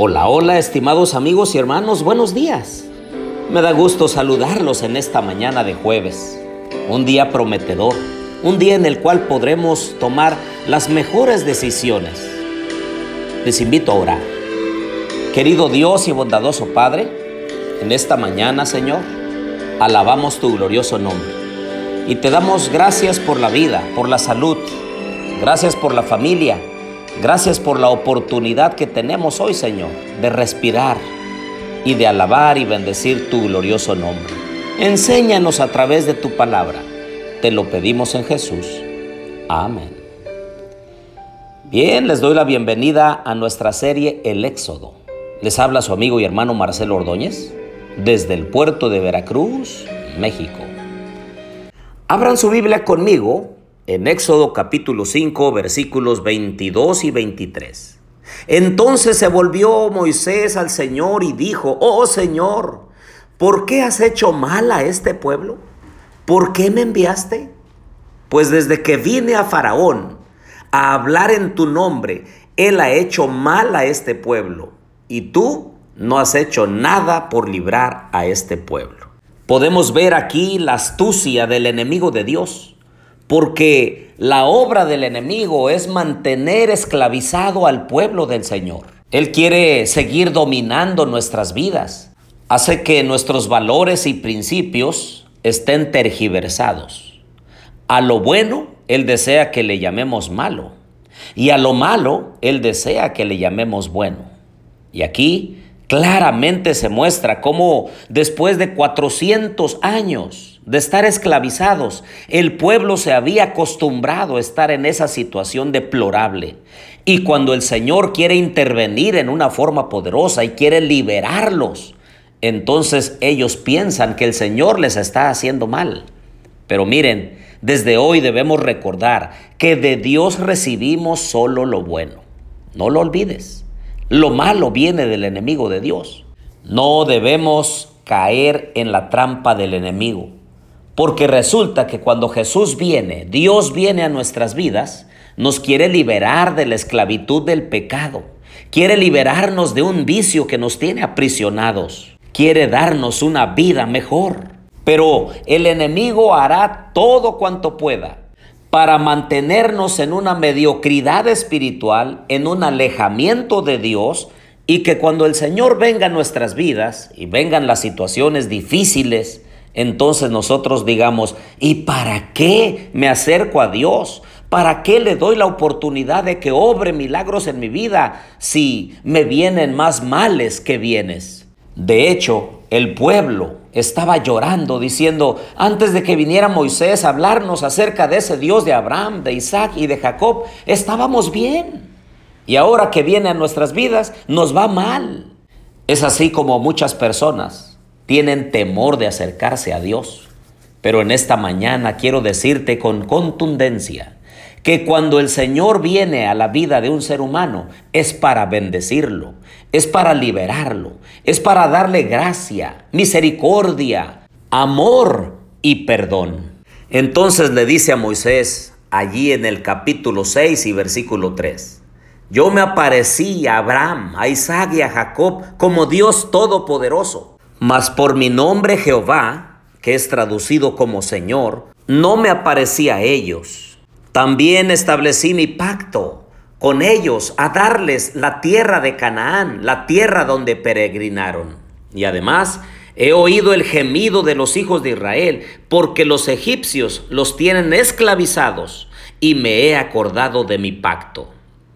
Hola, hola, estimados amigos y hermanos, buenos días. Me da gusto saludarlos en esta mañana de jueves, un día prometedor, un día en el cual podremos tomar las mejores decisiones. Les invito a orar. Querido Dios y bondadoso Padre, en esta mañana, Señor, alabamos tu glorioso nombre y te damos gracias por la vida, por la salud, gracias por la familia, Gracias por la oportunidad que tenemos hoy, Señor, de respirar y de alabar y bendecir tu glorioso nombre. Enséñanos a través de tu palabra. Te lo pedimos en Jesús. Amén. Bien, les doy la bienvenida a nuestra serie El Éxodo. Les habla su amigo y hermano Marcelo Ordóñez desde el puerto de Veracruz, México. Abran su Biblia conmigo en Éxodo capítulo 5 versículos 22 y 23. Entonces se volvió Moisés al Señor y dijo, oh Señor, ¿por qué has hecho mal a este pueblo? ¿Por qué me enviaste? Pues desde que vine a Faraón a hablar en tu nombre, él ha hecho mal a este pueblo y tú no has hecho nada por librar a este pueblo. Podemos ver aquí la astucia del enemigo de Dios porque la obra del enemigo es mantener esclavizado al pueblo del Señor. Él quiere seguir dominando nuestras vidas, hace que nuestros valores y principios estén tergiversados. A lo bueno, Él desea que le llamemos malo, y a lo malo, Él desea que le llamemos bueno. Y aquí claramente se muestra cómo después de 400 años, de estar esclavizados. El pueblo se había acostumbrado a estar en esa situación deplorable. Y cuando el Señor quiere intervenir en una forma poderosa y quiere liberarlos, entonces ellos piensan que el Señor les está haciendo mal. Pero miren, desde hoy debemos recordar que de Dios recibimos solo lo bueno. No lo olvides. Lo malo viene del enemigo de Dios. No debemos caer en la trampa del enemigo. Porque resulta que cuando Jesús viene, Dios viene a nuestras vidas, nos quiere liberar de la esclavitud del pecado. Quiere liberarnos de un vicio que nos tiene aprisionados. Quiere darnos una vida mejor. Pero el enemigo hará todo cuanto pueda para mantenernos en una mediocridad espiritual, en un alejamiento de Dios, y que cuando el Señor venga a nuestras vidas y vengan las situaciones difíciles, entonces nosotros digamos, ¿y para qué me acerco a Dios? ¿Para qué le doy la oportunidad de que obre milagros en mi vida si me vienen más males que bienes? De hecho, el pueblo estaba llorando diciendo, antes de que viniera Moisés a hablarnos acerca de ese Dios de Abraham, de Isaac y de Jacob, estábamos bien. Y ahora que viene a nuestras vidas, nos va mal. Es así como muchas personas tienen temor de acercarse a Dios. Pero en esta mañana quiero decirte con contundencia que cuando el Señor viene a la vida de un ser humano es para bendecirlo, es para liberarlo, es para darle gracia, misericordia, amor y perdón. Entonces le dice a Moisés allí en el capítulo 6 y versículo 3, yo me aparecí a Abraham, a Isaac y a Jacob como Dios Todopoderoso mas por mi nombre Jehová, que es traducido como Señor, no me aparecí a ellos. También establecí mi pacto con ellos a darles la tierra de Canaán, la tierra donde peregrinaron. Y además he oído el gemido de los hijos de Israel, porque los egipcios los tienen esclavizados, y me he acordado de mi pacto.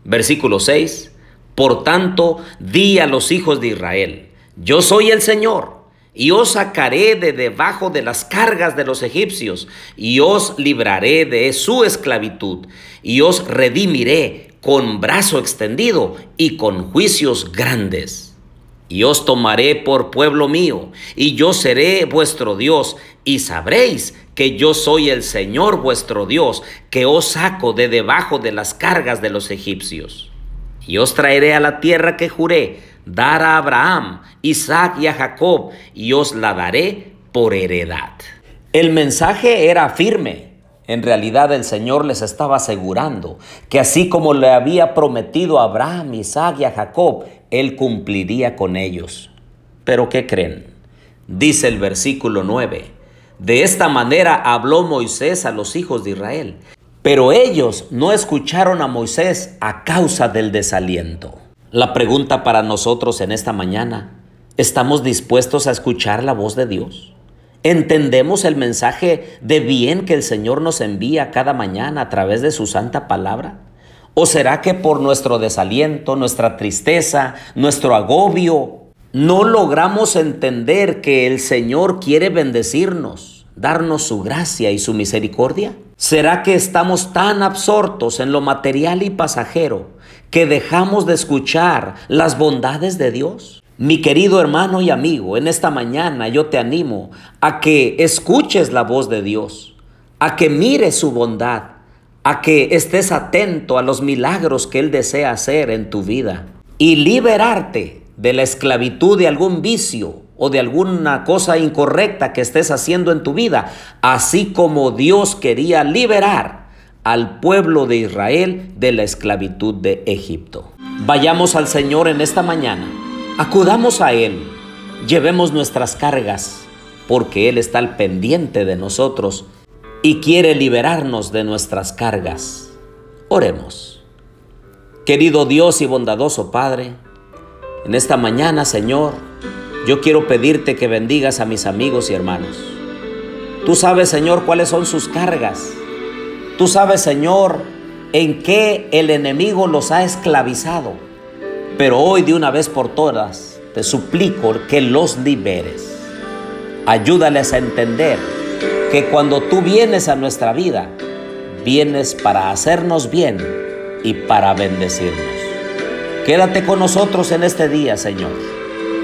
Versículo 6. Por tanto, di a los hijos de Israel, yo soy el Señor, y os sacaré de debajo de las cargas de los egipcios, y os libraré de su esclavitud, y os redimiré con brazo extendido y con juicios grandes. Y os tomaré por pueblo mío, y yo seré vuestro Dios, y sabréis que yo soy el Señor vuestro Dios, que os saco de debajo de las cargas de los egipcios. Y os traeré a la tierra que juré dar a Abraham, Isaac y a Jacob, y os la daré por heredad. El mensaje era firme. En realidad el Señor les estaba asegurando que así como le había prometido a Abraham, Isaac y a Jacob, Él cumpliría con ellos. Pero ¿qué creen? Dice el versículo 9. De esta manera habló Moisés a los hijos de Israel. Pero ellos no escucharon a Moisés a causa del desaliento. La pregunta para nosotros en esta mañana, ¿estamos dispuestos a escuchar la voz de Dios? ¿Entendemos el mensaje de bien que el Señor nos envía cada mañana a través de su santa palabra? ¿O será que por nuestro desaliento, nuestra tristeza, nuestro agobio, no logramos entender que el Señor quiere bendecirnos, darnos su gracia y su misericordia? ¿Será que estamos tan absortos en lo material y pasajero que dejamos de escuchar las bondades de Dios? Mi querido hermano y amigo, en esta mañana yo te animo a que escuches la voz de Dios, a que mires su bondad, a que estés atento a los milagros que Él desea hacer en tu vida y liberarte de la esclavitud de algún vicio o de alguna cosa incorrecta que estés haciendo en tu vida, así como Dios quería liberar al pueblo de Israel de la esclavitud de Egipto. Vayamos al Señor en esta mañana Acudamos a Él, llevemos nuestras cargas, porque Él está al pendiente de nosotros y quiere liberarnos de nuestras cargas. Oremos. Querido Dios y bondadoso Padre, en esta mañana, Señor, yo quiero pedirte que bendigas a mis amigos y hermanos. Tú sabes, Señor, cuáles son sus cargas. Tú sabes, Señor, en qué el enemigo los ha esclavizado. Pero hoy de una vez por todas te suplico que los liberes. Ayúdales a entender que cuando tú vienes a nuestra vida, vienes para hacernos bien y para bendecirnos. Quédate con nosotros en este día, Señor,